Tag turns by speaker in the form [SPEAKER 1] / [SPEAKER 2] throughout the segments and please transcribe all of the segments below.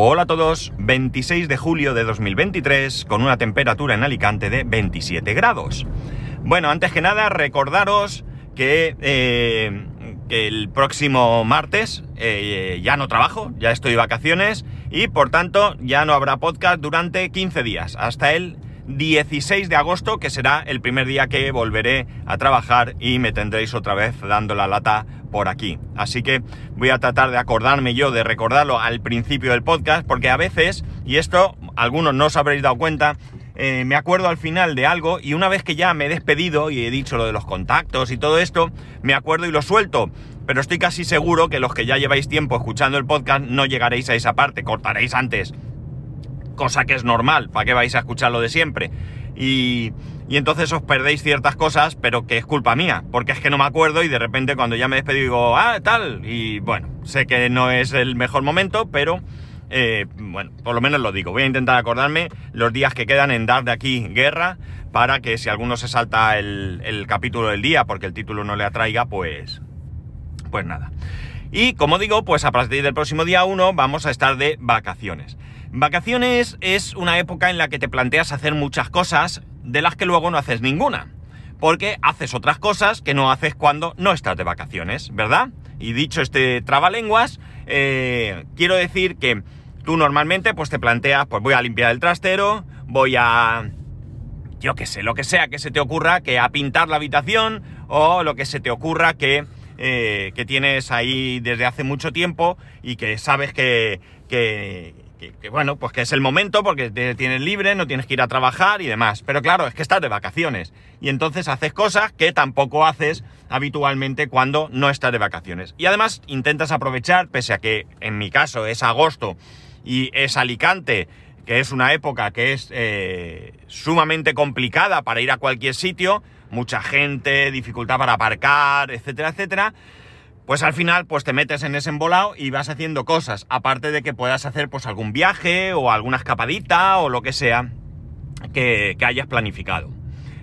[SPEAKER 1] Hola a todos, 26 de julio de 2023 con una temperatura en Alicante de 27 grados. Bueno, antes que nada recordaros que, eh, el próximo martes eh, ya no trabajo, ya estoy de vacaciones y por tanto ya no habrá podcast durante 15 días, hasta el 16 de agosto que será el primer día que volveré a trabajar y me tendréis otra vez dando la lata por aquí. Así que voy a tratar de acordarme yo de recordarlo al principio del podcast, porque a veces, y esto algunos no os habréis dado cuenta, eh, me acuerdo al final de algo y una vez que ya me he despedido y he dicho lo de los contactos y todo esto, me acuerdo y lo suelto. Pero estoy casi seguro que los que ya lleváis tiempo escuchando el podcast no llegaréis a esa parte, cortaréis antes. Cosa que es normal, ¿para qué vais a escuchar lo de siempre? Y, y entonces os perdéis ciertas cosas, pero que es culpa mía, porque es que no me acuerdo y de repente cuando ya me despido digo, ah, tal, y bueno, sé que no es el mejor momento, pero eh, bueno, por lo menos lo digo, voy a intentar acordarme los días que quedan en dar de aquí guerra, para que si alguno se salta el, el capítulo del día porque el título no le atraiga, pues, pues nada. Y como digo, pues a partir del próximo día 1 vamos a estar de vacaciones. Vacaciones es una época en la que te planteas hacer muchas cosas de las que luego no haces ninguna. Porque haces otras cosas que no haces cuando no estás de vacaciones, ¿verdad? Y dicho este trabalenguas, eh, quiero decir que tú normalmente pues te planteas, pues voy a limpiar el trastero, voy a... yo qué sé, lo que sea que se te ocurra, que a pintar la habitación o lo que se te ocurra que, eh, que tienes ahí desde hace mucho tiempo y que sabes que, que que, bueno, pues que es el momento porque te tienes libre, no tienes que ir a trabajar y demás. Pero claro, es que estás de vacaciones. Y entonces haces cosas que tampoco haces habitualmente cuando no estás de vacaciones. Y además intentas aprovechar, pese a que en mi caso es agosto y es Alicante, que es una época que es eh, sumamente complicada para ir a cualquier sitio, mucha gente, dificultad para aparcar, etcétera, etcétera pues al final pues te metes en ese embolado y vas haciendo cosas, aparte de que puedas hacer pues algún viaje o alguna escapadita o lo que sea que, hayas planificado.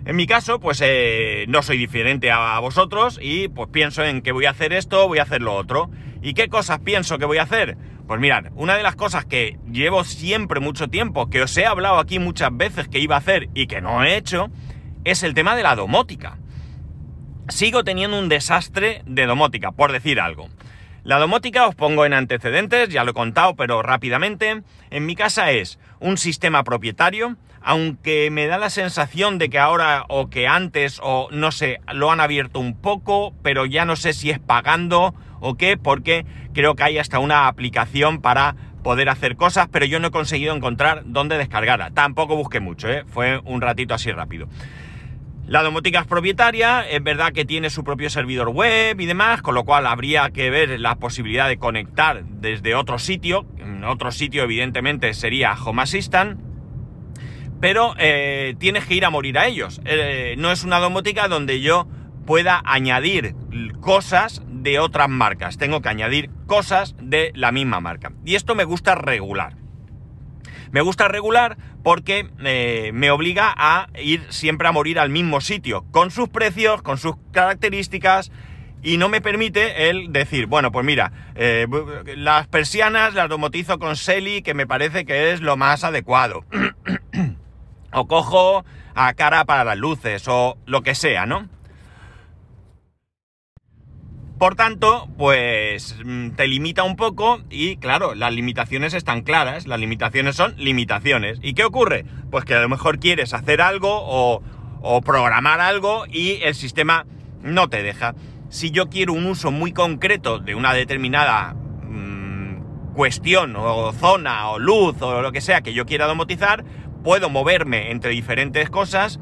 [SPEAKER 1] En mi caso, pues eh, no soy diferente a vosotros y pues pienso en que voy a hacer esto, voy a hacer lo otro. ¿Y qué cosas pienso que voy a hacer? Pues mirad, una de las cosas que llevo siempre mucho tiempo, que os he hablado aquí muchas veces que iba a hacer y que no he hecho, es el tema de la domótica sigo teniendo un desastre de domótica, por decir algo. La domótica os pongo en antecedentes, ya lo he contado, pero rápidamente. En mi casa es un sistema propietario, aunque me da la sensación de que ahora o que antes o no sé, lo han abierto un poco, pero ya no sé si es pagando o qué, porque creo que hay hasta una aplicación para poder hacer cosas, pero yo no he conseguido encontrar dónde descargarla. Tampoco busqué mucho, ¿eh? fue un ratito así rápido. La domótica es propietaria, es verdad que tiene su propio servidor web y demás, con lo cual habría que ver la posibilidad de conectar desde otro sitio. Otro sitio, evidentemente, sería Home Assistant. Pero eh, tienes que ir a morir a ellos. Eh, no es una domótica donde yo pueda añadir cosas de otras marcas. Tengo que añadir cosas de la misma marca. Y esto me gusta regular. Me gusta regular porque eh, me obliga a ir siempre a morir al mismo sitio, con sus precios, con sus características, y no me permite el decir, bueno, pues mira, eh, las persianas las domotizo con Selly, que me parece que es lo más adecuado. o cojo a cara para las luces, o lo que sea, ¿no? Por tanto, pues mm, te limita un poco y claro, las limitaciones están claras, las limitaciones son limitaciones. ¿Y qué ocurre? Pues que a lo mejor quieres hacer algo o, programar algo y el sistema no te deja. Si yo quiero un uso muy concreto de una determinada mm, cuestión o zona o luz o lo que sea que yo quiera domotizar, puedo moverme entre diferentes cosas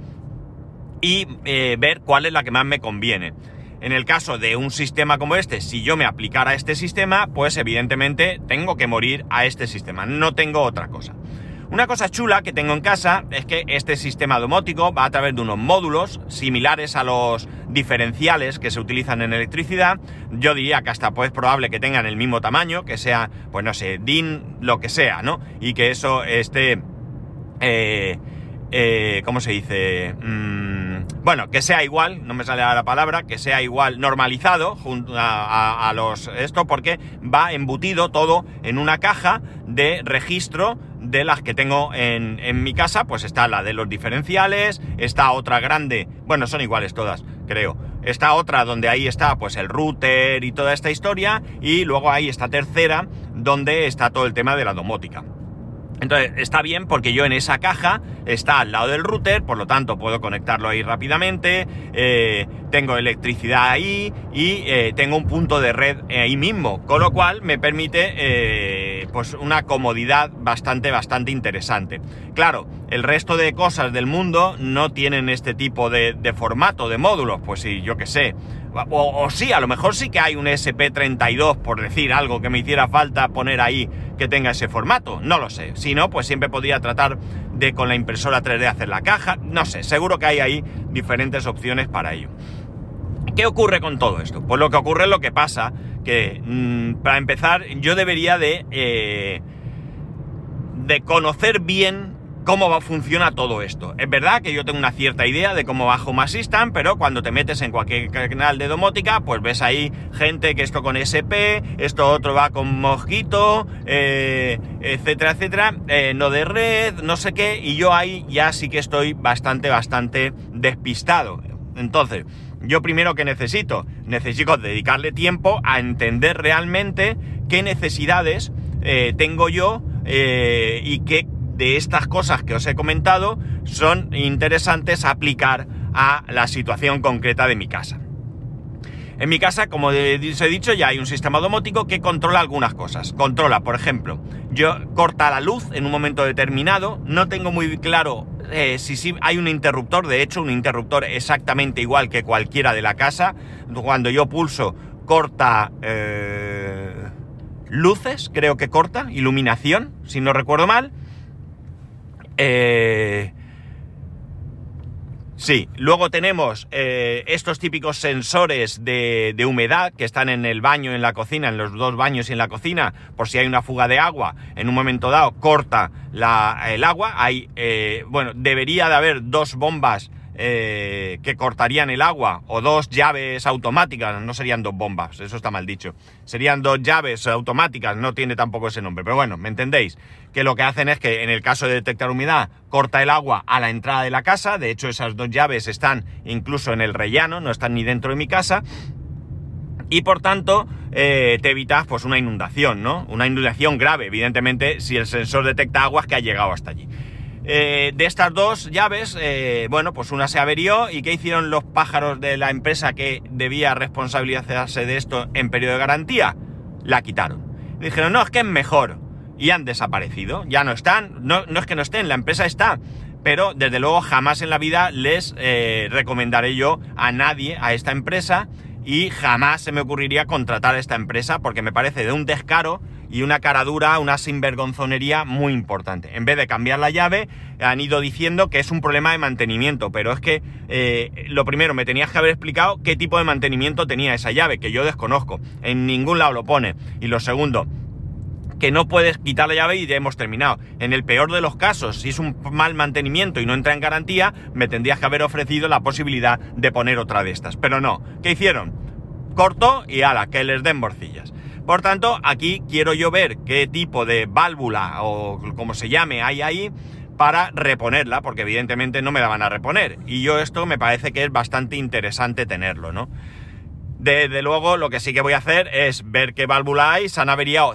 [SPEAKER 1] y eh, ver cuál es la que más me conviene. En el caso de un sistema como este, si yo me aplicara a este sistema, pues evidentemente tengo que morir a este sistema, no tengo otra cosa. Una cosa chula que tengo en casa es que este sistema domótico va a través de unos módulos similares a los diferenciales que se utilizan en electricidad. Yo diría que hasta pues probable que tengan el mismo tamaño, que sea, pues no sé, DIN, lo que sea, ¿no? Y que eso esté... Eh, eh, ¿cómo se dice? Mm, bueno, que sea igual, no me sale la palabra, que sea igual normalizado junto a, los esto, porque va embutido todo en una caja de registro de las que tengo en, en, mi casa, pues está la de los diferenciales, está otra grande, bueno, son iguales todas, creo. Está otra donde ahí está pues el router y toda esta historia, y luego hay esta tercera donde está todo el tema de la domótica. Entonces, está bien porque yo en esa caja está al lado del router, por lo tanto puedo conectarlo ahí rápidamente, eh, tengo electricidad ahí y eh, tengo un punto de red ahí mismo, con lo cual me permite eh, pues una comodidad bastante, bastante interesante. Claro, el resto de cosas del mundo no tienen este tipo de, formato, de módulos, pues sí, yo qué sé. O, sí, a lo mejor sí que hay un SP32, por decir algo que me hiciera falta poner ahí que tenga ese formato. No lo sé. Si no, pues siempre podría tratar de con la impresora 3D hacer la caja. No sé, seguro que hay ahí diferentes opciones para ello. ¿Qué ocurre con todo esto? Pues lo que ocurre es lo que pasa, que mm, para empezar yo debería de, eh, de conocer bien cómo va, funciona todo esto. Es verdad que yo tengo una cierta idea de cómo va Home Assistant, pero cuando te metes en cualquier canal de domótica, pues ves ahí gente que esto con SP, esto otro va con Mosquito, eh, etcétera, etcétera, eh, no de red, no sé qué, y yo ahí ya sí que estoy bastante, bastante despistado. Entonces, yo primero que necesito, necesito dedicarle tiempo a entender realmente qué necesidades eh, tengo yo y qué de estas cosas que os he comentado son interesantes aplicar a la situación concreta de mi casa. En mi casa, como os he dicho, ya hay un sistema domótico que controla algunas cosas. Controla, por ejemplo, yo corta la luz en un momento determinado, no tengo muy claro eh, si hay un interruptor, de hecho un interruptor exactamente igual que cualquiera de la casa. Cuando yo pulso, corta eh, luces, creo que corta, iluminación, si no recuerdo mal eh, sí, luego tenemos eh, estos típicos sensores de, humedad que están en el baño, en la cocina, en los dos baños y en la cocina, por si hay una fuga de agua, en un momento dado corta el agua. Hay, eh, bueno, debería de haber dos bombas eh, que cortarían el agua o dos llaves automáticas, no serían dos bombas, eso está mal dicho, serían dos llaves automáticas, no tiene tampoco ese nombre, pero bueno, me entendéis, que lo que hacen es que en el caso de detectar humedad corta el agua a la entrada de la casa, de hecho esas dos llaves están incluso en el rellano, no están ni dentro de mi casa, y por tanto eh, te evitas pues una inundación, ¿no? Una inundación grave, evidentemente, si el sensor detecta aguas que ha llegado hasta allí. Eh, de estas dos llaves, eh, bueno, pues una se averió y ¿qué hicieron los pájaros de la empresa que debía responsabilizarse de esto en periodo de garantía? La quitaron. Dijeron, no, es que es mejor. Y han desaparecido, ya no están, no, no es que no estén, la empresa está, pero desde luego jamás en la vida les eh, recomendaré yo a nadie, a esta empresa, y jamás se me ocurriría contratar a esta empresa porque me parece de un descaro y una cara dura, una sinvergonzonería muy importante. En vez de cambiar la llave, han ido diciendo que es un problema de mantenimiento, pero es que eh, lo primero, me tenías que haber explicado qué tipo de mantenimiento tenía esa llave, que yo desconozco. En ningún lado lo pone. Y lo segundo, que no puedes quitar la llave y ya hemos terminado. En el peor de los casos, si es un mal mantenimiento y no entra en garantía, me tendrías que haber ofrecido la posibilidad de poner otra de estas. Pero no. ¿Qué hicieron? Corto y ala, que les den morcillas. Por tanto, aquí quiero yo ver qué tipo de válvula o como se llame hay ahí para reponerla, porque evidentemente no me la van a reponer. Y yo esto me parece que es bastante interesante tenerlo, ¿no? Desde luego, lo que sí que voy a hacer es ver qué válvula hay. Se han averiado,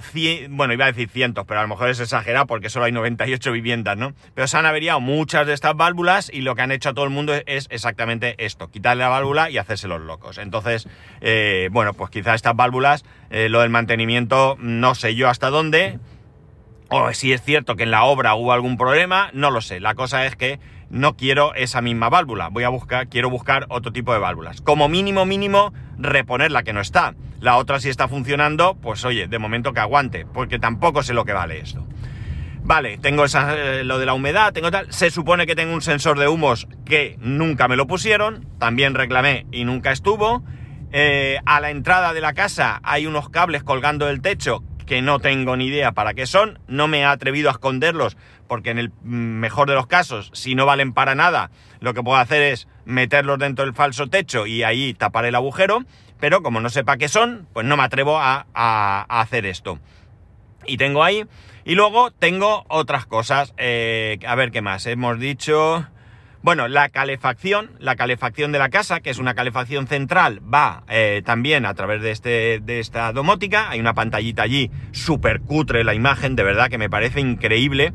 [SPEAKER 1] bueno, iba a decir cientos, pero a lo mejor es exagerado porque solo hay 98 viviendas, ¿no? Pero se han averiado muchas de estas válvulas y lo que han hecho a todo el mundo es exactamente esto, quitarle la válvula y hacerse los locos. Entonces, eh, bueno, pues quizá estas válvulas, eh, lo del mantenimiento, no sé yo hasta dónde, o si es cierto que en la obra hubo algún problema, no lo sé. La cosa es que no quiero esa misma válvula. Voy a buscar, quiero buscar otro tipo de válvulas. Como mínimo, mínimo, reponer la que no está. La otra si está funcionando, pues oye, de momento que aguante, porque tampoco sé lo que vale esto. Vale, tengo esa, eh, lo de la humedad, tengo tal. Se supone que tengo un sensor de humos que nunca me lo pusieron. También reclamé y nunca estuvo. Eh, a la entrada de la casa hay unos cables colgando del techo que no tengo ni idea para qué son, no me he atrevido a esconderlos porque en el mejor de los casos, si no valen para nada, lo que puedo hacer es meterlos dentro del falso techo y ahí tapar el agujero, pero como no sepa qué son, pues no me atrevo a, hacer esto. Y tengo ahí, y luego tengo otras cosas, eh, a ver qué más, hemos dicho... Bueno, la calefacción, la calefacción de la casa, que es una calefacción central, va eh, también a través de, este, de esta domótica. Hay una pantallita allí, súper cutre la imagen, de verdad que me parece increíble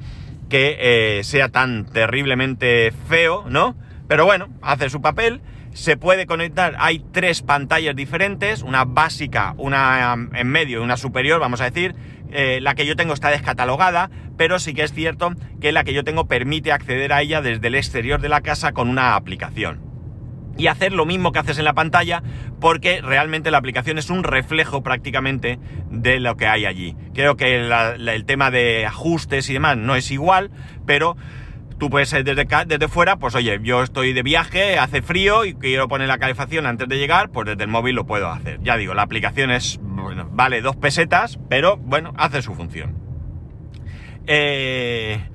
[SPEAKER 1] que eh, sea tan terriblemente feo, ¿no? Pero bueno, hace su papel. Se puede conectar, hay tres pantallas diferentes, una básica, una en medio y una superior, vamos a decir. Eh, la que yo tengo está descatalogada, pero sí que es cierto que la que yo tengo permite acceder a ella desde el exterior de la casa con una aplicación. Y hacer lo mismo que haces en la pantalla, porque realmente la aplicación es un reflejo prácticamente de lo que hay allí. Creo que el tema de ajustes y demás no es igual, pero tú puedes ser desde, fuera, pues oye, yo estoy de viaje, hace frío y quiero poner la calefacción antes de llegar, pues desde el móvil lo puedo hacer. Ya digo, la aplicación es, vale dos pesetas, pero bueno, hace su función. Eh,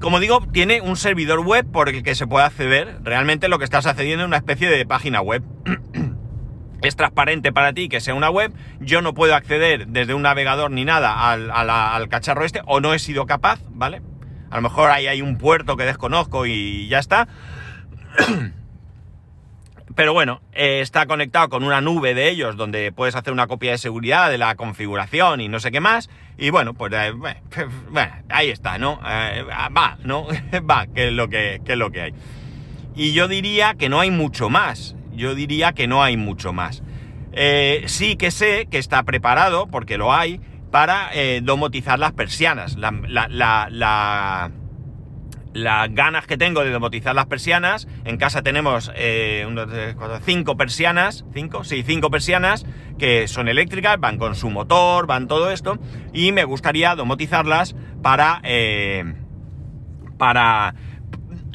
[SPEAKER 1] como digo, tiene un servidor web por el que se puede acceder. Realmente lo que estás accediendo es una especie de página web. es transparente para ti que sea una web. Yo no puedo acceder desde un navegador ni nada al, cacharro este, o no he sido capaz, ¿vale? A lo mejor ahí hay un puerto que desconozco y ya está. Pero bueno, eh, está conectado con una nube de ellos donde puedes hacer una copia de seguridad de la configuración y no sé qué más. Y bueno, pues eh, bueno, ahí está, ¿no? Eh, va, ¿no? va, que es, lo que, es lo que hay. Y yo diría que no hay mucho más. Yo diría que no hay mucho más. sí que sé que está preparado, porque lo hay, para domotizar las persianas. la, la las ganas que tengo de domotizar las persianas. En casa tenemos eh, cinco persianas, cinco, sí, cinco persianas que son eléctricas, van con su motor, van todo esto, y me gustaría domotizarlas para, eh, para,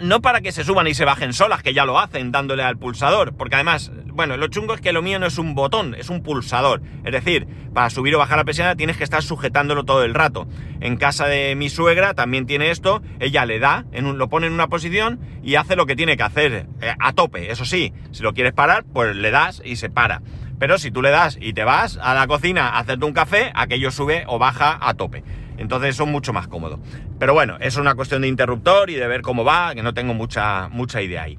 [SPEAKER 1] no para que se suban y se bajen solas, que ya lo hacen dándole al pulsador, porque además bueno, lo chungo es que lo mío no es un botón, es un pulsador. Es decir, para subir o bajar la persiana tienes que estar sujetándolo todo el rato. En casa de mi suegra también tiene esto, ella le da, lo pone en una posición y hace lo que tiene que hacer, eh, a tope. Eso sí, si lo quieres parar, pues le das y se para. Pero si tú le das y te vas a la cocina a hacerte un café, aquello sube o baja a tope. Entonces son mucho más cómodo. Pero bueno, es una cuestión de interruptor y de ver cómo va, que no tengo mucha, mucha idea ahí.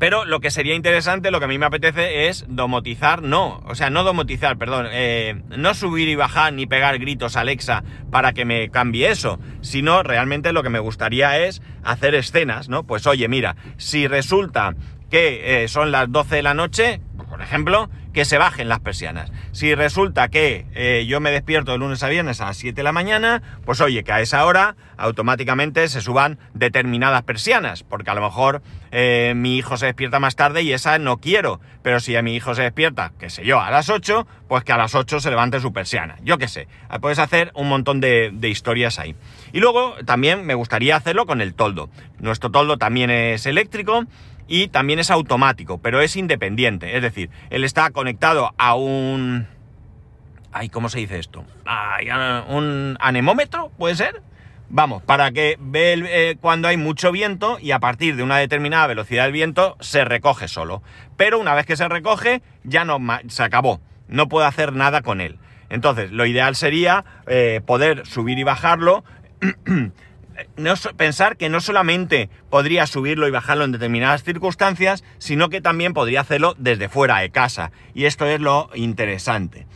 [SPEAKER 1] Pero lo que sería interesante, lo que a mí me apetece es domotizar, no, o sea, no domotizar, perdón, eh, no subir y bajar ni pegar gritos a Alexa para que me cambie eso, sino realmente lo que me gustaría es hacer escenas, ¿no? Pues oye, mira, si resulta que eh, son las 12 de la noche, por ejemplo, que se bajen las persianas. Si resulta que eh, yo me despierto de lunes a viernes a las 7 de la mañana, pues oye, que a esa hora automáticamente se suban determinadas persianas, porque a lo mejor eh, mi hijo se despierta más tarde y esa no quiero, pero si a mi hijo se despierta, qué sé yo, a las 8, pues que a las 8 se levante su persiana, yo qué sé, puedes hacer un montón de, de historias ahí. Y luego también me gustaría hacerlo con el toldo. Nuestro toldo también es eléctrico, y también es automático, pero es independiente. Es decir, él está conectado a un... Ay, ¿cómo se dice esto? un anemómetro, ¿puede ser? Vamos, para que ve eh, cuando hay mucho viento y a partir de una determinada velocidad del viento se recoge solo. Pero una vez que se recoge, ya no se acabó. No puedo hacer nada con él. Entonces, lo ideal sería eh, poder subir y bajarlo no, pensar que no solamente podría subirlo y bajarlo en determinadas circunstancias, sino que también podría hacerlo desde fuera de casa. Y esto es lo interesante.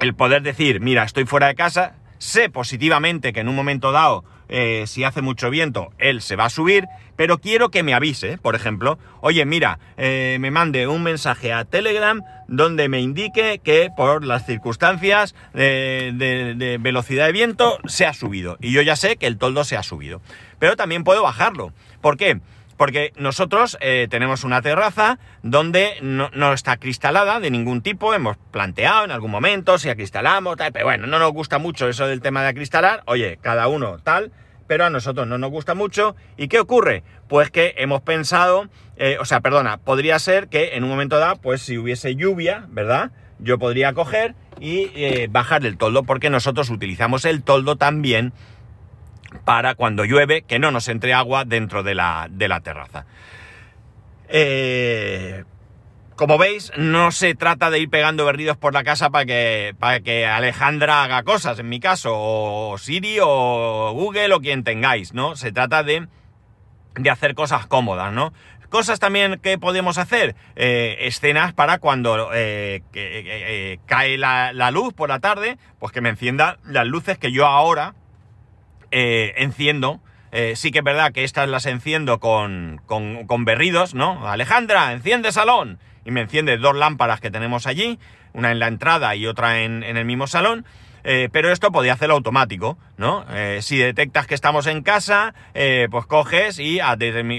[SPEAKER 1] El poder decir, mira, estoy fuera de casa, sé positivamente que en un momento dado eh, si hace mucho viento, él se va a subir, pero quiero que me avise, por ejemplo, oye, mira, eh, me mande un mensaje a Telegram donde me indique que por las circunstancias de, velocidad de viento se ha subido. Y yo ya sé que el toldo se ha subido. Pero también puedo bajarlo. ¿Por qué? Porque nosotros eh, tenemos una terraza donde no, está cristalada de ningún tipo, hemos planteado en algún momento si acristalamos, tal, pero bueno, no nos gusta mucho eso del tema de acristalar, oye, cada uno tal, pero a nosotros no nos gusta mucho. ¿Y qué ocurre? Pues que hemos pensado, eh, o sea, perdona, podría ser que en un momento dado, pues si hubiese lluvia, ¿verdad? yo podría coger y eh, bajar el toldo, porque nosotros utilizamos el toldo también para cuando llueve, que no nos entre agua dentro de la, de la terraza. Eh, como veis, no se trata de ir pegando berridos por la casa para que, para que Alejandra haga cosas, en mi caso, o Siri o Google o quien tengáis, ¿no? Se trata de, de hacer cosas cómodas, ¿no? Cosas también que podemos hacer, eh, escenas para cuando eh, eh, cae la, la, luz por la tarde, pues que me encienda las luces que yo ahora enciendo. sí que es verdad que estas las enciendo con, con, con berridos, ¿no? Alejandra, enciende salón y me enciende dos lámparas que tenemos allí, una en la entrada y otra en, el mismo salón. Eh, pero esto podía hacerlo automático, ¿no? Eh, si detectas que estamos en casa, eh, pues coges y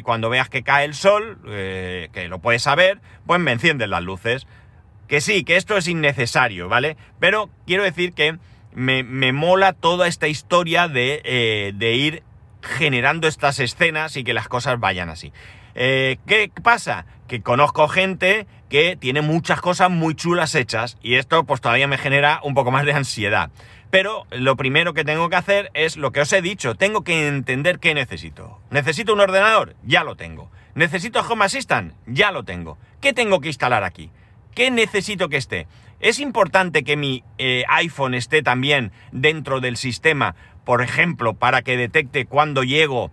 [SPEAKER 1] cuando veas que cae el sol, que lo puedes saber, pues me encienden las luces. Que sí, que esto es innecesario, ¿vale? Pero quiero decir que me, me mola toda esta historia de, de ir generando estas escenas y que las cosas vayan así. Eh, ¿Qué pasa? Que conozco gente que tiene muchas cosas muy chulas hechas y esto pues todavía me genera un poco más de ansiedad. Pero lo primero que tengo que hacer es lo que os he dicho, tengo que entender qué necesito. ¿Necesito un ordenador? Ya lo tengo. ¿Necesito Home Assistant? Ya lo tengo. ¿Qué tengo que instalar aquí? ¿Qué necesito que esté? ¿Es importante que mi eh, iPhone esté también dentro del sistema, por ejemplo, para que detecte cuando llego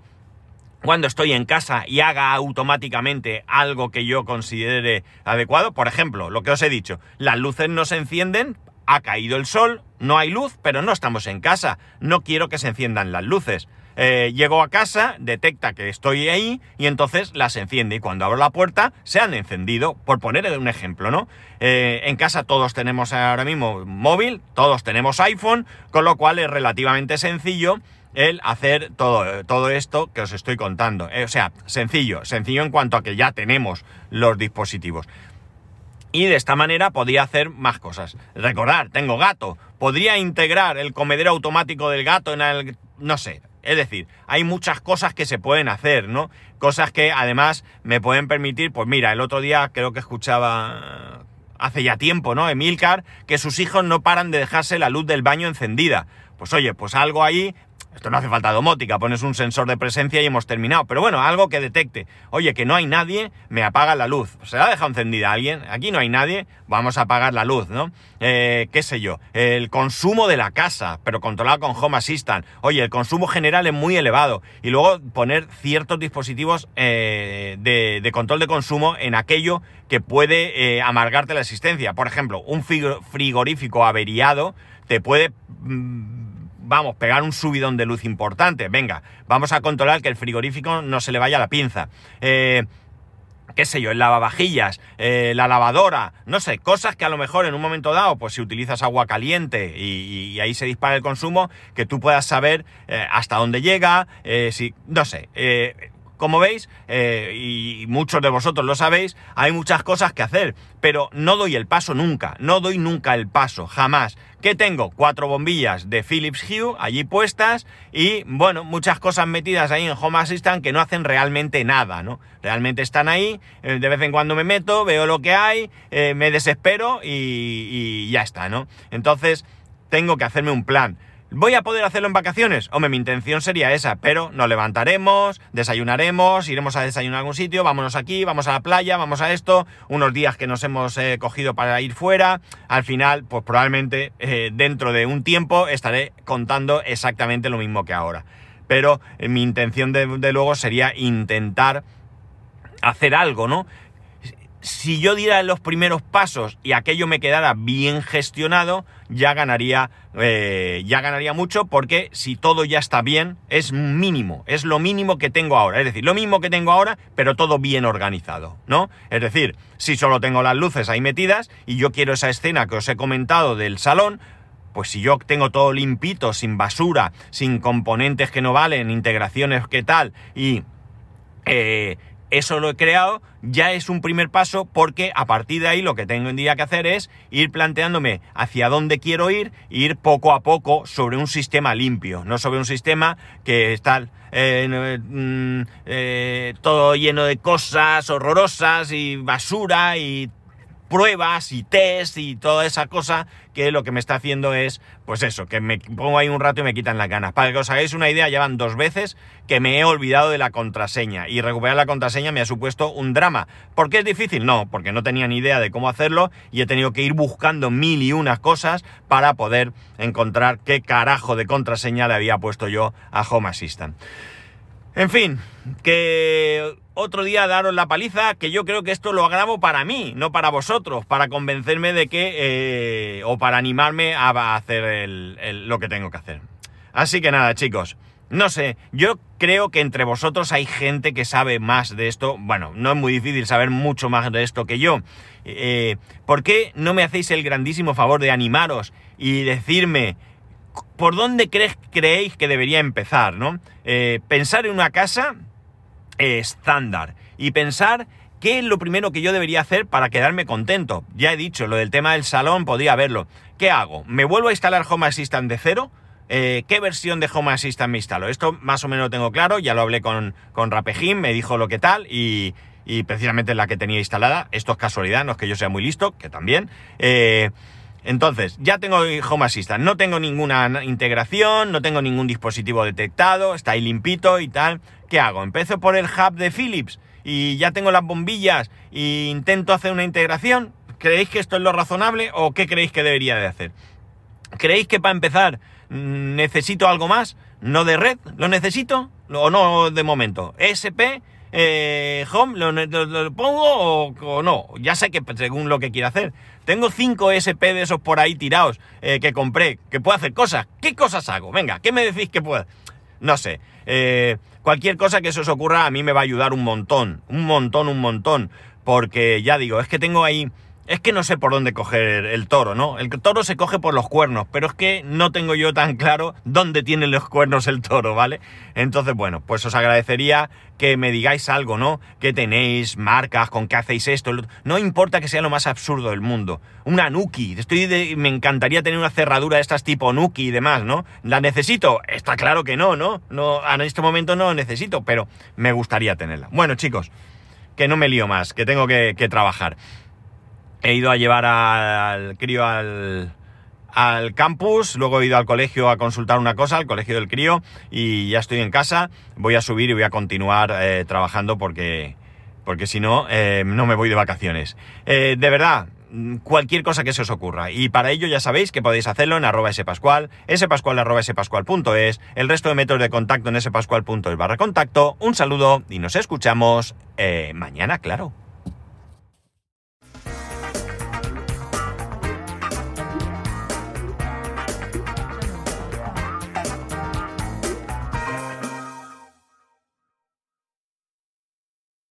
[SPEAKER 1] cuando estoy en casa y haga automáticamente algo que yo considere adecuado. Por ejemplo, lo que os he dicho, las luces no se encienden, ha caído el sol, no hay luz, pero no estamos en casa. No quiero que se enciendan las luces. Eh, llego a casa, detecta que estoy ahí y entonces las enciende. Y cuando abro la puerta, se han encendido, por poner un ejemplo, ¿no? Eh, en casa todos tenemos ahora mismo móvil, todos tenemos iPhone, con lo cual es relativamente sencillo el hacer todo, todo esto que os estoy contando. Eh, o sea, sencillo, sencillo en cuanto a que ya tenemos los dispositivos. Y de esta manera podría hacer más cosas. Recordar, tengo gato. Podría integrar el comedero automático del gato en el... no sé. Es decir, hay muchas cosas que se pueden hacer, ¿no? Cosas que además me pueden permitir, pues mira, el otro día creo que escuchaba hace ya tiempo, ¿no? Emilcar, que sus hijos no paran de dejarse la luz del baño encendida. Pues oye, pues algo ahí esto no hace falta domótica, pones un sensor de presencia y hemos terminado. Pero bueno, algo que detecte. Oye, que no hay nadie, me apaga la luz. ¿Se la ha dejado encendida alguien? Aquí no hay nadie, vamos a apagar la luz, ¿no? Eh, ¿Qué sé yo? El consumo de la casa, pero controlado con Home Assistant. Oye, el consumo general es muy elevado. Y luego poner ciertos dispositivos eh, de, control de consumo en aquello que puede eh, amargarte la existencia. Por ejemplo, un frigorífico averiado te puede... Mm, vamos, pegar un subidón de luz importante. Venga, vamos a controlar que el frigorífico no se le vaya la pinza. Eh, qué sé yo, el lavavajillas, eh, la lavadora, no sé, cosas que a lo mejor en un momento dado, pues si utilizas agua caliente y, ahí se dispara el consumo, que tú puedas saber eh, hasta dónde llega, si, no sé, como veis, eh, y muchos de vosotros lo sabéis, hay muchas cosas que hacer, pero no doy el paso nunca, no doy nunca el paso, jamás. ¿Qué tengo? Cuatro bombillas de Philips Hue allí puestas y, bueno, muchas cosas metidas ahí en Home Assistant que no hacen realmente nada, ¿no? Realmente están ahí, eh, de vez en cuando me meto, veo lo que hay, eh, me desespero y, y ya está, ¿no? Entonces, tengo que hacerme un plan. ¿Voy a poder hacerlo en vacaciones? Hombre, mi intención sería esa, pero nos levantaremos, desayunaremos, iremos a desayunar a algún sitio, vámonos aquí, vamos a la playa, vamos a esto, unos días que nos hemos eh, cogido para ir fuera. Al final, pues probablemente eh, dentro de un tiempo estaré contando exactamente lo mismo que ahora. Pero eh, mi intención de, de luego sería intentar hacer algo, ¿no? Si yo diera los primeros pasos y aquello me quedara bien gestionado, ya ganaría, eh, ya ganaría mucho porque si todo ya está bien, es mínimo, es lo mínimo que tengo ahora. Es decir, lo mismo que tengo ahora, pero todo bien organizado, ¿no? Es decir, si solo tengo las luces ahí metidas y yo quiero esa escena que os he comentado del salón, pues si yo tengo todo limpito, sin basura, sin componentes que no valen, integraciones que tal, y eh, eso lo he creado, ya es un primer paso porque a partir de ahí lo que tengo en día que hacer es ir planteándome hacia dónde quiero ir, ir poco a poco sobre un sistema limpio, no sobre un sistema que está eh, mm, eh, todo lleno de cosas horrorosas y basura y pruebas y test y toda esa cosa que lo que me está haciendo es, pues eso, que me pongo ahí un rato y me quitan las ganas. Para que os hagáis una idea, ya van dos veces que me he olvidado de la contraseña y recuperar la contraseña me ha supuesto un drama. ¿Por qué es difícil? No, porque no tenía ni idea de cómo hacerlo y he tenido que ir buscando mil y unas cosas para poder encontrar qué carajo de contraseña le había puesto yo a Home Assistant. En fin, que otro día daros la paliza, que yo creo que esto lo grabo para mí, no para vosotros, para convencerme de que, eh, o para animarme a hacer lo que tengo que hacer. Así que nada, chicos, no sé, yo creo que entre vosotros hay gente que sabe más de esto. Bueno, no es muy difícil saber mucho más de esto que yo. Eh, ¿Por qué no me hacéis el grandísimo favor de animaros y decirme por dónde creéis que debería empezar, ¿no? Eh, pensar en una casa estándar y pensar qué es lo primero que yo debería hacer para quedarme contento. Ya he dicho, lo del tema del salón podría verlo. ¿Qué hago? ¿Me vuelvo a instalar Home Assistant de cero? Eh, ¿Qué versión de Home Assistant me instalo? Esto más o menos lo tengo claro, ya lo hablé con, con Rapejim, me dijo lo que tal y, precisamente la que tenía instalada. Esto es casualidad, no es que yo sea muy listo, que también. Eh, entonces, ya tengo Home Assistant, no tengo ninguna integración, no tengo ningún dispositivo detectado, está ahí limpito y tal. ¿Qué hago? ¿Empiezo por el hub de Philips y ya tengo las bombillas e intento hacer una integración? ¿Creéis que esto es lo razonable o qué creéis que debería de hacer? ¿Creéis que para empezar mm, necesito algo más? ¿No de red? ¿Lo necesito? ¿O no de momento? ¿SP? Eh, home, ¿lo, pongo o, no? Ya sé que según lo que quiera hacer. Tengo 5 SP de esos por ahí tirados eh, que compré, que puedo hacer cosas. ¿Qué cosas hago? Venga, ¿qué me decís que puedo? No sé. Eh, cualquier cosa que se os ocurra a mí me va a ayudar un montón. Un montón, un montón. Porque ya digo, es que tengo ahí es que no sé por dónde coger el toro, ¿no? El toro se coge por los cuernos, pero es que no tengo yo tan claro dónde tienen los cuernos el toro, ¿vale? Entonces, bueno, pues os agradecería que me digáis algo, ¿no? ¿Qué tenéis? ¿Marcas? ¿Con qué hacéis esto? No importa que sea lo más absurdo del mundo. Una Nuki. Estoy me encantaría tener una cerradura de estas tipo Nuki y demás, ¿no? ¿La necesito? Está claro que no, ¿no? no en este momento no necesito, pero me gustaría tenerla. Bueno, chicos, que no me lío más, que tengo que trabajar he ido a llevar al crío al, campus, luego he ido al colegio a consultar una cosa, al colegio del crío, y ya estoy en casa. Voy a subir y voy a continuar eh, trabajando porque, porque si no, eh, no me voy de vacaciones. Eh, de verdad, cualquier cosa que se os ocurra. Y para ello ya sabéis que podéis hacerlo en arroba spascual, spascual arroba spascual.es, el resto de métodos de contacto en spascual.es barra contacto. Un saludo y nos escuchamos mañana, claro.